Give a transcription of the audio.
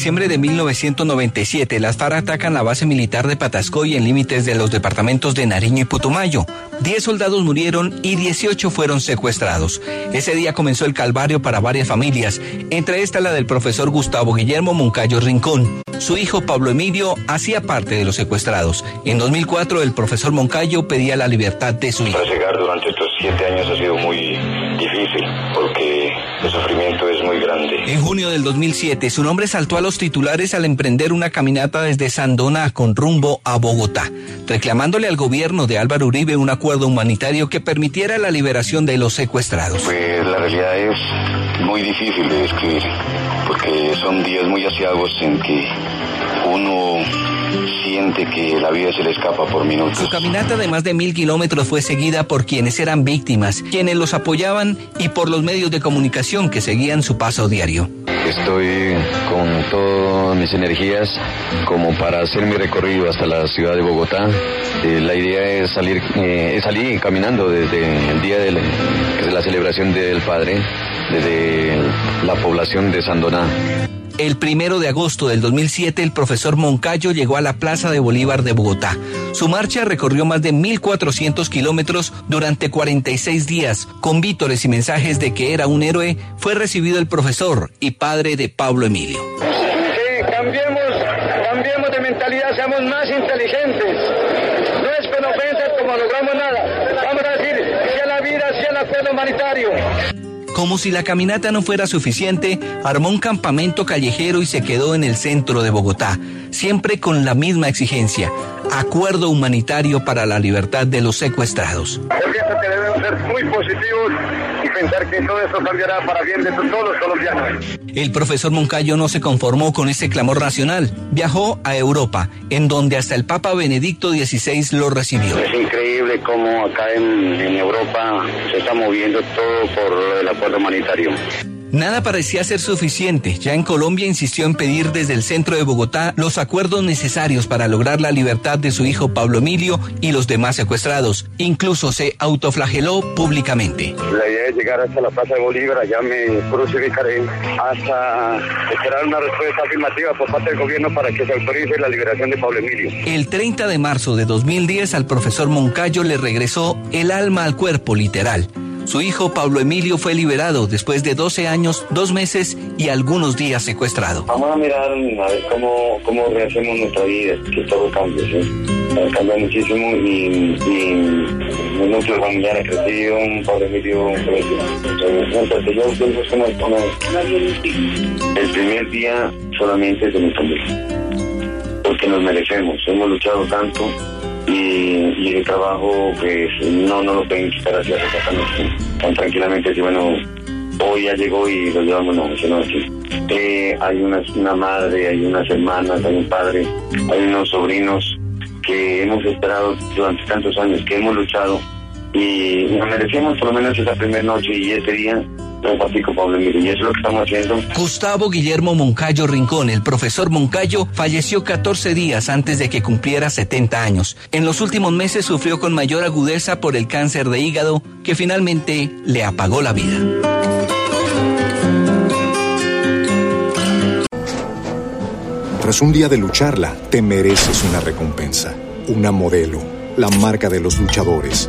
Diciembre de 1997, las FARC atacan la base militar de Patascoy en límites de los departamentos de Nariño y Putumayo. 10 soldados murieron y 18 fueron secuestrados. Ese día comenzó el calvario para varias familias, entre estas la del profesor Gustavo Guillermo Moncayo Rincón. Su hijo Pablo Emilio hacía parte de los secuestrados. En 2004 el profesor Moncayo pedía la libertad de su hijo. Para llegar durante estos siete años ha sido muy difícil porque el sufrimiento es muy grande. En junio del 2007 su nombre saltó a los titulares al emprender una caminata desde Sandona con rumbo a Bogotá, reclamándole al gobierno de Álvaro Uribe un acuerdo humanitario que permitiera la liberación de los secuestrados. Pues la realidad es muy difícil de describir porque son días muy asiagos en que uno siente que la vida se le escapa por minutos. Su caminata de más de mil kilómetros fue seguida por quienes eran víctimas, quienes los apoyaban y por los medios de comunicación que seguían su paso diario. Estoy con todas mis energías como para hacer mi recorrido hasta la ciudad de Bogotá. Eh, la idea es salir, eh, salir caminando desde el día de la, de la celebración del Padre, desde la población de Sandoná. El primero de agosto del 2007, el profesor Moncayo llegó a la Plaza de Bolívar de Bogotá. Su marcha recorrió más de 1.400 kilómetros durante 46 días. Con vítores y mensajes de que era un héroe, fue recibido el profesor y padre de Pablo Emilio. Sí, cambiemos, cambiemos de mentalidad, seamos más inteligentes. No es ofensas como logramos nada. Vamos a decir, si a la vida, si al acuerdo humanitario. Como si la caminata no fuera suficiente, armó un campamento callejero y se quedó en el centro de Bogotá, siempre con la misma exigencia, acuerdo humanitario para la libertad de los secuestrados. Que ser muy positivos pensar que todo esto cambiará para bien de todos los colombianos. El profesor Moncayo no se conformó con ese clamor nacional. Viajó a Europa, en donde hasta el Papa Benedicto XVI lo recibió. Es increíble cómo acá en, en Europa se está moviendo todo por el acuerdo humanitario. Nada parecía ser suficiente. Ya en Colombia insistió en pedir desde el centro de Bogotá los acuerdos necesarios para lograr la libertad de su hijo Pablo Emilio y los demás secuestrados. Incluso se autoflageló públicamente. La idea es llegar hasta la Plaza de Bolívar, allá me crucificaré hasta esperar una respuesta afirmativa por parte del gobierno para que se autorice la liberación de Pablo Emilio. El 30 de marzo de 2010 al profesor Moncayo le regresó el alma al cuerpo literal. Su hijo Pablo Emilio fue liberado después de 12 años, dos meses y algunos días secuestrado. Vamos a mirar a ver cómo, cómo rehacemos nuestra vida, que todo cambie, ¿sí? Cambia muchísimo y, y núcleo familiar ha crecido, Pablo Emilio. Entonces yo pienso como, como el primer día solamente de mi familia, porque nos merecemos, hemos luchado tanto y, el trabajo pues no no lo pueden quitar así tan, tan tranquilamente así bueno hoy ya llegó y lo llevamos no sino eh, hay una, una madre hay unas hermanas hay un padre hay unos sobrinos que hemos esperado durante tantos años que hemos luchado y nos merecemos por lo menos esa primera noche y ese día Pablo Emilio y eso es lo que estamos haciendo Gustavo Guillermo Moncayo Rincón, el profesor Moncayo, falleció 14 días antes de que cumpliera 70 años. En los últimos meses sufrió con mayor agudeza por el cáncer de hígado que finalmente le apagó la vida. Tras un día de lucharla, te mereces una recompensa, una modelo, la marca de los luchadores.